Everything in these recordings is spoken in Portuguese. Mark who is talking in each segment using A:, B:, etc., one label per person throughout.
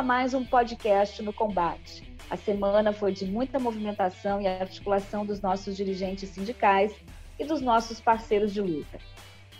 A: A mais um podcast no Combate. A semana foi de muita movimentação e articulação dos nossos dirigentes sindicais e dos nossos parceiros de luta.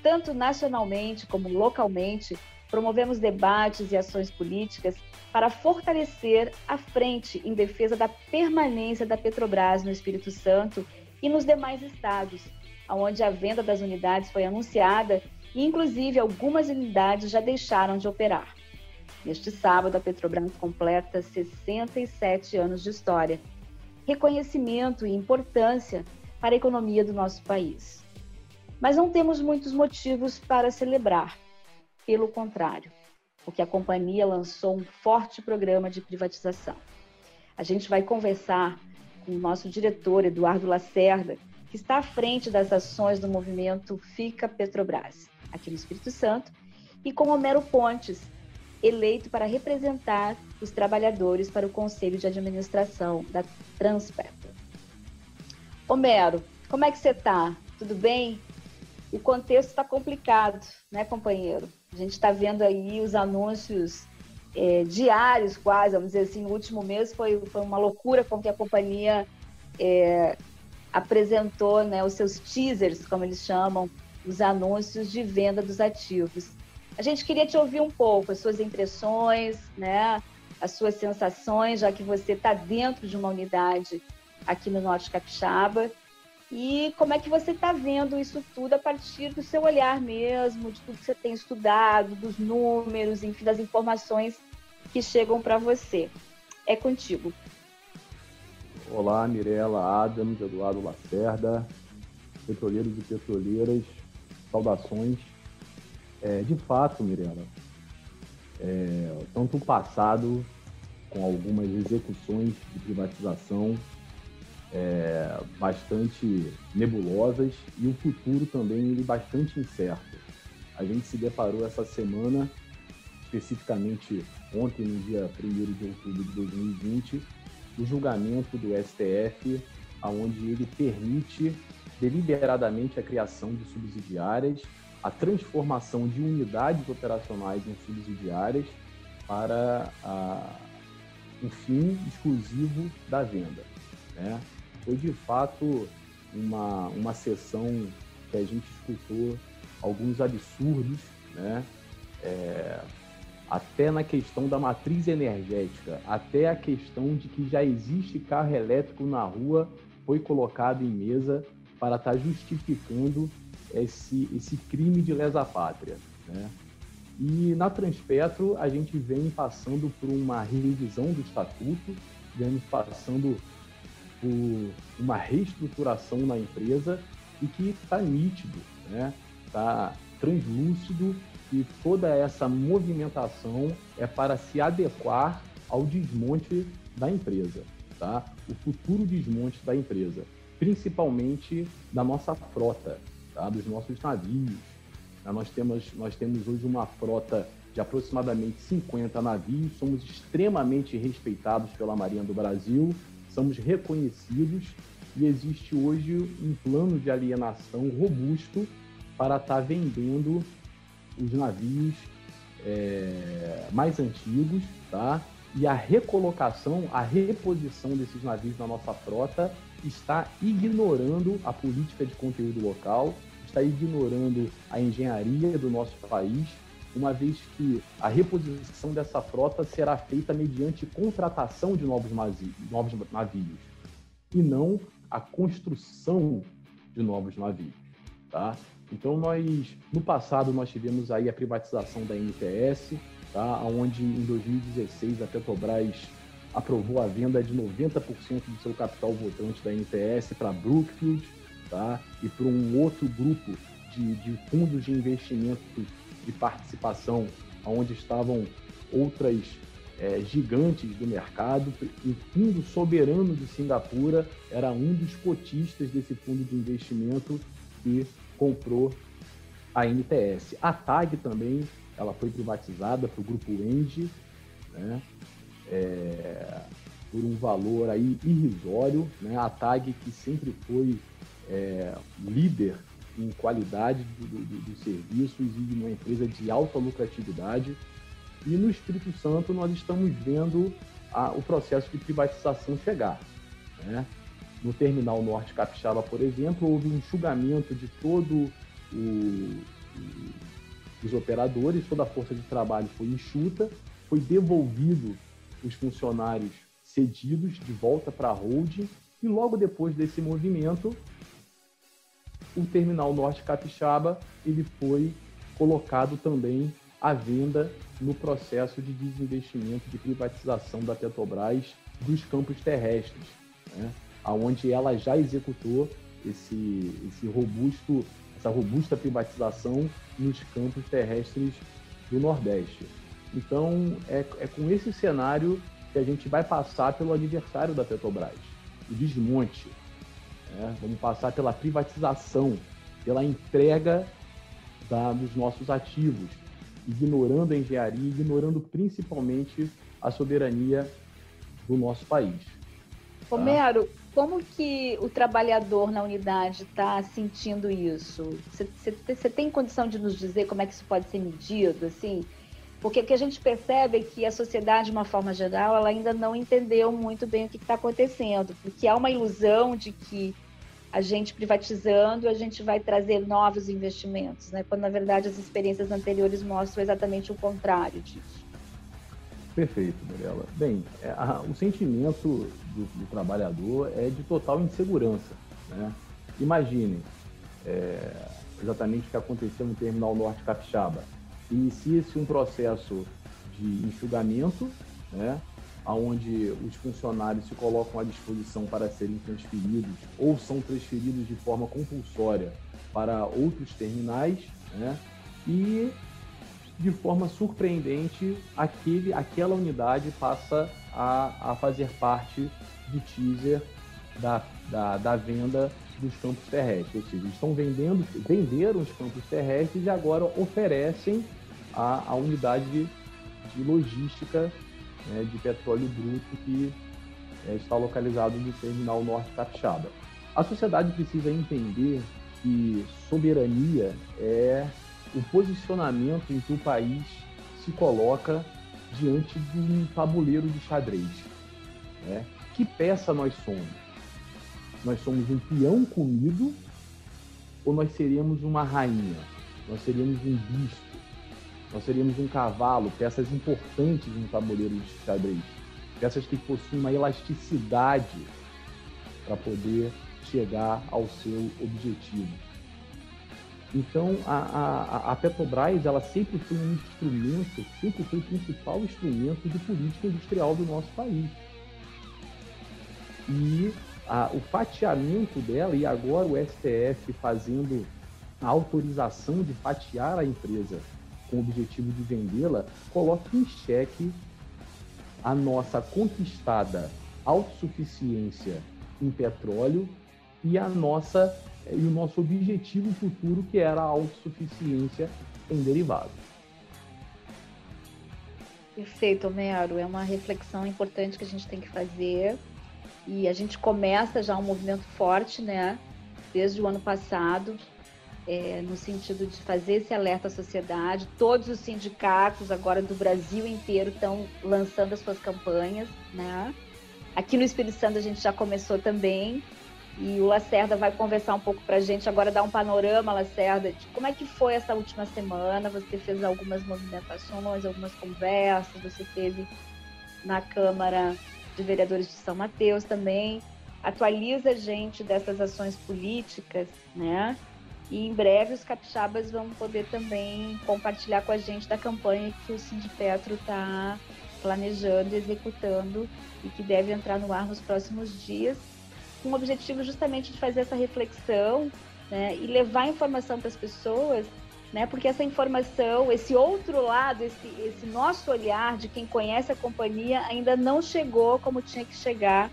A: Tanto nacionalmente como localmente, promovemos debates e ações políticas para fortalecer a frente em defesa da permanência da Petrobras no Espírito Santo e nos demais estados, onde a venda das unidades foi anunciada e, inclusive, algumas unidades já deixaram de operar. Neste sábado, a Petrobras completa 67 anos de história, reconhecimento e importância para a economia do nosso país. Mas não temos muitos motivos para celebrar. Pelo contrário, porque a companhia lançou um forte programa de privatização. A gente vai conversar com o nosso diretor, Eduardo Lacerda, que está à frente das ações do movimento Fica Petrobras, aqui no Espírito Santo, e com Homero Pontes, eleito para representar os trabalhadores para o Conselho de Administração da Transpetro. Homero, como é que você está? Tudo bem? O contexto está complicado, né, companheiro? A gente está vendo aí os anúncios é, diários, quase, vamos dizer assim, no último mês foi, foi uma loucura com que a companhia é, apresentou né, os seus teasers, como eles chamam, os anúncios de venda dos ativos. A gente queria te ouvir um pouco, as suas impressões, né, as suas sensações, já que você está dentro de uma unidade aqui no Norte Capixaba. E como é que você está vendo isso tudo a partir do seu olhar mesmo, de tudo que você tem estudado, dos números, enfim, das informações que chegam para você? É contigo.
B: Olá, Mirela, Adams, Eduardo Lacerda, petroleiros e petroleiras, saudações. É, de fato, Mirela, é, tanto o passado, com algumas execuções de privatização é, bastante nebulosas, e o futuro também ele bastante incerto. A gente se deparou essa semana, especificamente ontem, no dia 1 de outubro de 2020, o julgamento do STF, onde ele permite deliberadamente a criação de subsidiárias, a transformação de unidades operacionais em subsidiárias para a, um fim exclusivo da venda. Né? Foi de fato uma, uma sessão que a gente escutou alguns absurdos, né? É, até na questão da matriz energética, até a questão de que já existe carro elétrico na rua foi colocado em mesa para estar tá justificando esse, esse crime de lesa pátria. Né? E na Transpetro a gente vem passando por uma revisão do estatuto, vem passando por uma reestruturação na empresa e que está nítido, está né? Tá translúcido que toda essa movimentação é para se adequar ao desmonte da empresa, tá? O futuro desmonte da empresa, principalmente da nossa frota, tá? Dos nossos navios. Nós temos nós temos hoje uma frota de aproximadamente 50 navios, somos extremamente respeitados pela Marinha do Brasil, somos reconhecidos e existe hoje um plano de alienação robusto para estar tá vendendo os navios é, mais antigos, tá? E a recolocação, a reposição desses navios na nossa frota está ignorando a política de conteúdo local, está ignorando a engenharia do nosso país, uma vez que a reposição dessa frota será feita mediante contratação de novos, novos navios e não a construção de novos navios, tá? Então nós, no passado, nós tivemos aí a privatização da NTS, tá? onde em 2016 a Petrobras aprovou a venda de 90% do seu capital votante da NTS para Brookfield tá? e para um outro grupo de, de fundos de investimento de participação, onde estavam outras é, gigantes do mercado. O Fundo Soberano de Singapura era um dos cotistas desse fundo de investimento que comprou a NTS. A TAG também, ela foi privatizada para o grupo Engie, né? É, por um valor aí irrisório, né? A TAG que sempre foi é, líder em qualidade dos do, do serviços e uma empresa de alta lucratividade. E no Espírito Santo nós estamos vendo a, o processo de privatização chegar. Né? No Terminal Norte Capixaba, por exemplo, houve um enxugamento de todo o, o, os operadores, toda a força de trabalho foi enxuta, foi devolvido os funcionários cedidos de volta para a holding e logo depois desse movimento o terminal norte capixaba ele foi colocado também à venda no processo de desinvestimento de privatização da Petrobras dos campos terrestres, né? aonde ela já executou esse, esse robusto, essa robusta privatização nos campos terrestres do Nordeste. Então, é, é com esse cenário que a gente vai passar pelo aniversário da Petrobras, o desmonte. Né? Vamos passar pela privatização, pela entrega da, dos nossos ativos, ignorando a engenharia, ignorando principalmente a soberania do nosso país.
A: Tá? Romero, como que o trabalhador na unidade está sentindo isso? Você tem condição de nos dizer como é que isso pode ser medido, assim? Porque o que a gente percebe é que a sociedade, de uma forma geral, ela ainda não entendeu muito bem o que está acontecendo, porque há uma ilusão de que a gente privatizando, a gente vai trazer novos investimentos, né? quando na verdade as experiências anteriores mostram exatamente o contrário disso.
B: Perfeito, Mirella. Bem, é, a, o sentimento do, do, trabalhador é de total insegurança. Né? Imaginem é, exatamente o que aconteceu no Terminal Norte Capixaba inicia-se um processo de enxugamento, né, onde os funcionários se colocam à disposição para serem transferidos ou são transferidos de forma compulsória para outros terminais, né, e de forma surpreendente aquele, aquela unidade passa a, a fazer parte do teaser da, da, da venda dos campos terrestres, ou seja, estão vendendo, venderam os campos terrestres e agora oferecem a, unidade de, de logística né, de petróleo bruto que é, está localizado no terminal norte capixaba. A sociedade precisa entender que soberania é o posicionamento em que o país se coloca diante de um tabuleiro de xadrez. Né? Que peça nós somos? Nós somos um peão comido ou nós seríamos uma rainha? Nós seríamos um bispo? Nós seríamos um cavalo, peças importantes no tabuleiro de xadrez. Peças que possuem uma elasticidade para poder chegar ao seu objetivo. Então, a, a, a, Petrobras ela sempre foi um instrumento, sempre foi o principal instrumento de política industrial do nosso país. E a, o fatiamento dela, e agora o STF fazendo a autorização de fatiar a empresa com o objetivo de vendê-la, coloca em xeque a nossa conquistada autossuficiência em petróleo e a nossa e o nosso objetivo futuro que era a autossuficiência em derivados.
A: Perfeito, Homero. É uma reflexão importante que a gente tem que fazer. E a gente começa já um movimento forte, né? Desde o ano passado, é, no sentido de fazer esse alerta à sociedade. Todos os sindicatos agora do Brasil inteiro estão lançando as suas campanhas, né? Aqui no Espírito Santo a gente já começou também e o Lacerda vai conversar um pouco para a gente agora, dar um panorama, Lacerda, de como é que foi essa última semana. Você fez algumas movimentações, algumas conversas, você teve na Câmara de Vereadores de São Mateus também. Atualiza a gente dessas ações políticas, né? E em breve os capixabas vão poder também compartilhar com a gente da campanha que o Sindipetro está planejando, executando e que deve entrar no ar nos próximos dias, com o objetivo justamente de fazer essa reflexão né, e levar informação para as pessoas, né, porque essa informação, esse outro lado, esse, esse nosso olhar de quem conhece a companhia ainda não chegou como tinha que chegar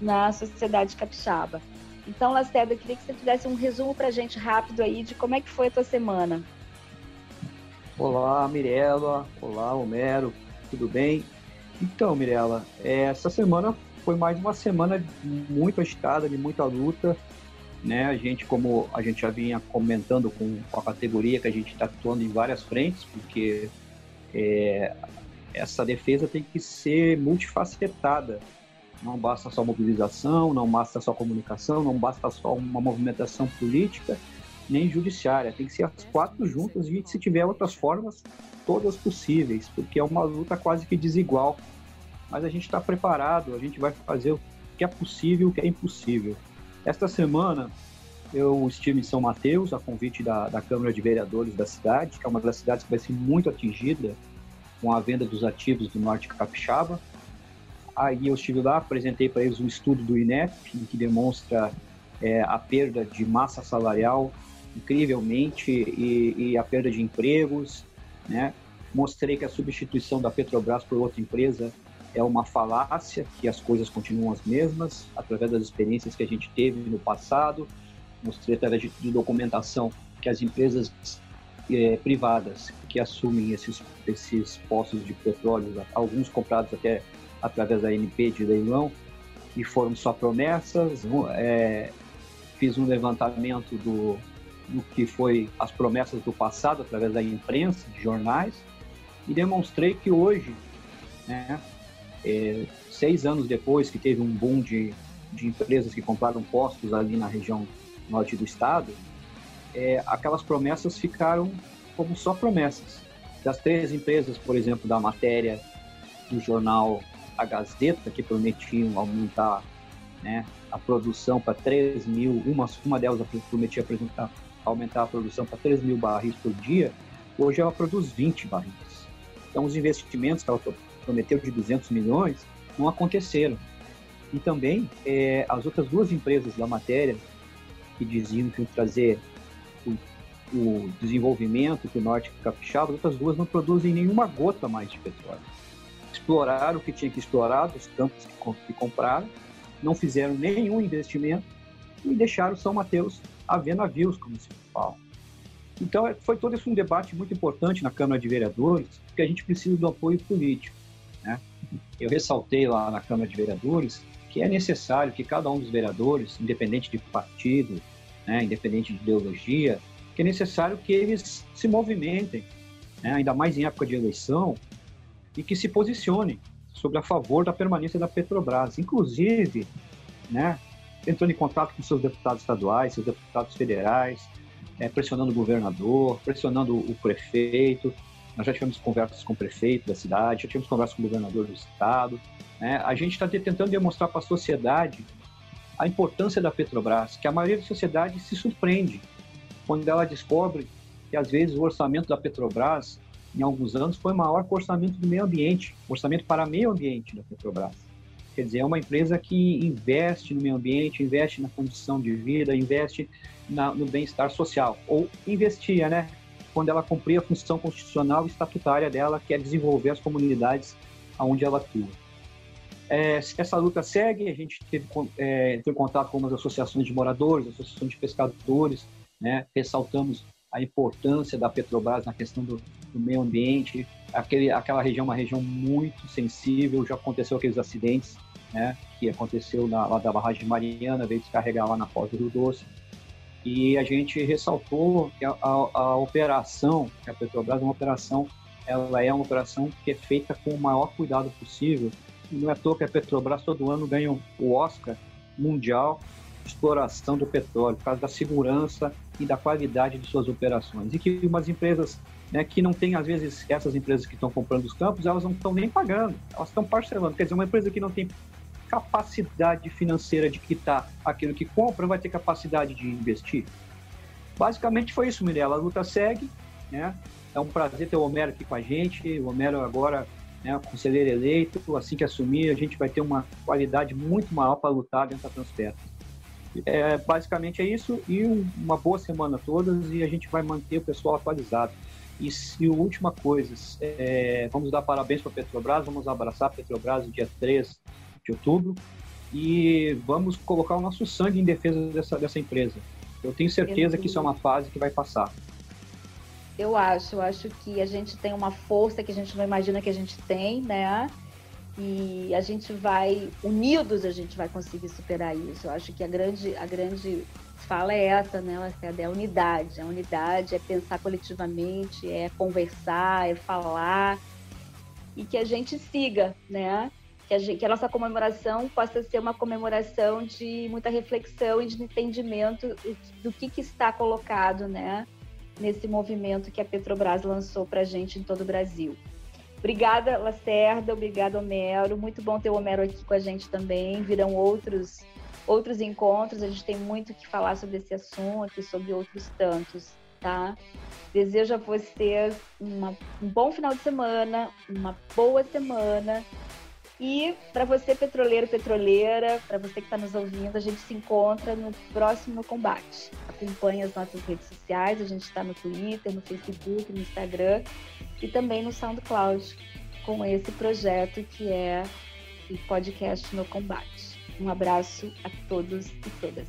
A: na sociedade capixaba. Então, Lacerda, eu queria que você fizesse um resumo para a gente rápido aí de como é que foi a tua semana.
C: Olá, Mirella. Olá, Homero. Tudo bem? Então, Mirella, é, essa semana foi mais uma semana muito agitada, de muita luta. Né? A gente, como a gente já vinha comentando com, a categoria, que a gente está atuando em várias frentes, porque é, essa defesa tem que ser multifacetada. Não basta só mobilização, não basta só comunicação, não basta só uma movimentação política, nem judiciária. Tem que ser as quatro juntas e se tiver outras formas, todas possíveis, porque é uma luta quase que desigual. Mas a gente está preparado, a gente vai fazer o que é possível, o que é impossível. Esta semana eu estive em São Mateus, a convite da, da Câmara de Vereadores da cidade, que é uma das cidades que vai ser muito atingida com a venda dos ativos do Norte Capixaba. Aí eu estive lá, apresentei para eles um estudo do INEP, que demonstra é, a perda de massa salarial incrivelmente e, e, a perda de empregos, né? Mostrei que a substituição da Petrobras por outra empresa é uma falácia, que as coisas continuam as mesmas, através das experiências que a gente teve no passado. Mostrei através de, de documentação que as empresas é, privadas que assumem esses, esses postos de petróleo, alguns comprados até através da NP de leilão, e foram só promessas. É, fiz um levantamento do, do que foi as promessas do passado através da imprensa, de jornais, e demonstrei que hoje, né, é, seis anos depois que teve um boom de, de empresas que compraram postos ali na região norte do estado, é, aquelas promessas ficaram como só promessas. Das três empresas, por exemplo, da matéria do jornal A Gazeta, que prometiam aumentar né, a produção para 3 mil, uma, uma delas prometia apresentar aumentar a produção para 3 mil barris por dia, hoje ela produz 20 barris. Então, os investimentos que ela prometeu de 200 milhões não aconteceram. E também, é, as outras duas empresas da matéria, que diziam que iam trazer o, o desenvolvimento que o Norte capixaba, as outras duas não produzem nenhuma gota mais de petróleo. Exploraram o que tinha que explorar dos campos que, que compraram, não fizeram nenhum investimento e deixaram São Mateus a ver navios, como se fala. Então, é, foi todo esse um debate muito importante na Câmara de Vereadores, porque a gente precisa do apoio político. Né? Eu ressaltei lá na Câmara de Vereadores que é necessário que cada um dos vereadores, independente de partido, né, independente de ideologia, que é necessário que eles se movimentem, né, ainda mais em época de eleição, e que se posicionem sobre a favor da permanência da Petrobras. Inclusive, né, entrando em contato com seus deputados estaduais, seus deputados federais, é, pressionando o governador, pressionando o prefeito. Nós já tivemos conversas com o prefeito da cidade, já tivemos conversas com o governador do estado. Né? A gente está tentando demonstrar para a sociedade a importância da Petrobras, que a maioria da sociedade se surpreende quando ela descobre que, às vezes, o orçamento da Petrobras, em alguns anos, foi maior o orçamento do meio ambiente, orçamento para meio ambiente da Petrobras. Quer dizer, é uma empresa que investe no meio ambiente, investe na condição de vida, investe na, no bem-estar social. Ou investia, né? Quando ela cumpria a função constitucional e estatutária dela, que é desenvolver as comunidades onde ela atua. É, essa luta segue, a gente teve, é, em contato com as associações de moradores, associações de pescadores, né? ressaltamos a importância da Petrobras na questão do, do meio ambiente. Aquele, aquela região é uma região muito sensível, já aconteceu aqueles acidentes né, que aconteceu na, lá da barragem de Mariana, veio descarregar lá na Foz do Rio Doce. E a gente ressaltou que a, a, a, operação, que a Petrobras é uma operação, ela é uma operação que é feita com o maior cuidado possível. E não é à toa que a Petrobras todo ano ganha o Oscar mundial de exploração do petróleo, por causa da segurança e da qualidade de suas operações. E que umas empresas né, que não têm, às vezes, essas empresas que estão comprando os campos, elas não estão nem pagando, elas estão parcelando. Quer dizer, uma empresa que não tem capacidade financeira de quitar aquilo que compra, vai ter capacidade de investir? Basicamente foi isso, Mirella. A luta segue, né? É um prazer ter o Homero aqui com a gente. O Homero agora, né, conselheiro eleito, assim que assumir, a gente vai ter uma qualidade muito maior para lutar dentro da Transperto. É, basicamente é isso e um, uma boa semana todas e a gente vai manter o pessoal atualizado. E, e última coisa, é, vamos dar parabéns para a Petrobras, vamos abraçar a Petrobras dia 3 de outubro e vamos colocar o nosso sangue em defesa dessa, dessa empresa. Eu tenho certeza que isso é uma fase que vai passar.
A: Eu acho, eu acho que a gente tem uma força que a gente não imagina que a gente tem, né? E a gente vai, unidos, a gente vai conseguir superar isso. Eu acho que a grande, a grande fala é essa, né? É a unidade. A unidade é pensar coletivamente, é conversar, é falar e que a gente siga, né? Que a, gente, que a nossa comemoração possa ser uma comemoração de muita reflexão e de entendimento do que, que está colocado, né? Nesse movimento que a Petrobras lançou para a gente em todo o Brasil. Obrigada, Lacerda. Obrigada, Homero. Muito bom ter o Homero aqui com a gente também. Virão outros outros encontros. A gente tem muito que falar sobre esse assunto e sobre outros tantos, tá? Desejo a vocês uma, um bom final de semana, uma boa semana. E para você, petroleiro, petroleira, para você que está nos ouvindo, a gente se encontra no próximo combate. Acompanhe as nossas redes sociais, a gente está no Twitter, no Facebook, no Instagram e também no SoundCloud com esse projeto que é o podcast No Combate. Um abraço a todos e todas.